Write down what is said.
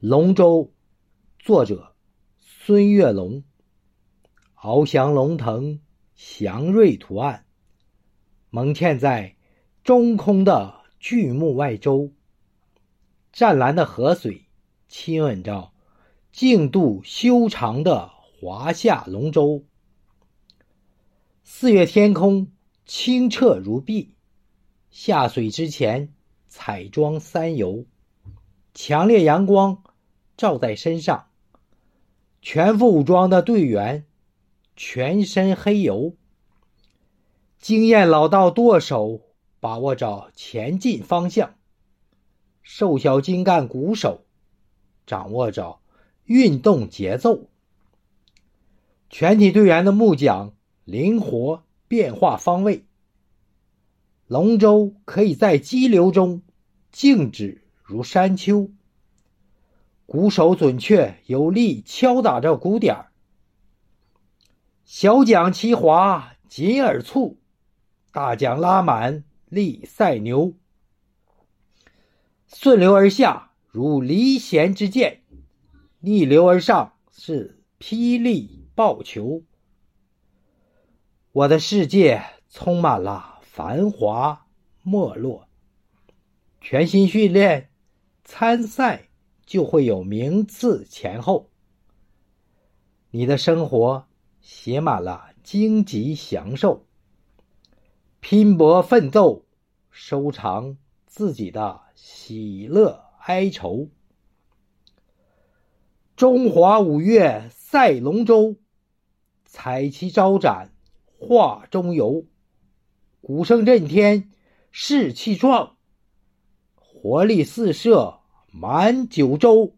龙舟，作者孙月龙。翱翔龙腾，祥瑞图案，蒙嵌在中空的巨木外周。湛蓝的河水亲吻着净度修长的华夏龙舟。四月天空清澈如碧，下水之前彩妆三游，强烈阳光照在身上，全副武装的队员。全身黑油，经验老道舵手把握着前进方向，瘦小精干鼓手掌握着运动节奏。全体队员的木桨灵活变化方位，龙舟可以在激流中静止如山丘。鼓手准确有力敲打着鼓点儿。小桨齐划紧而促，大桨拉满力赛牛。顺流而下如离弦之箭，逆流而上是霹雳爆球。我的世界充满了繁华没落，全心训练，参赛就会有名次前后。你的生活。写满了荆棘享受，拼搏奋斗，收藏自己的喜乐哀愁。中华五岳赛龙舟，彩旗招展画中游，鼓声震天士气壮，活力四射满九州。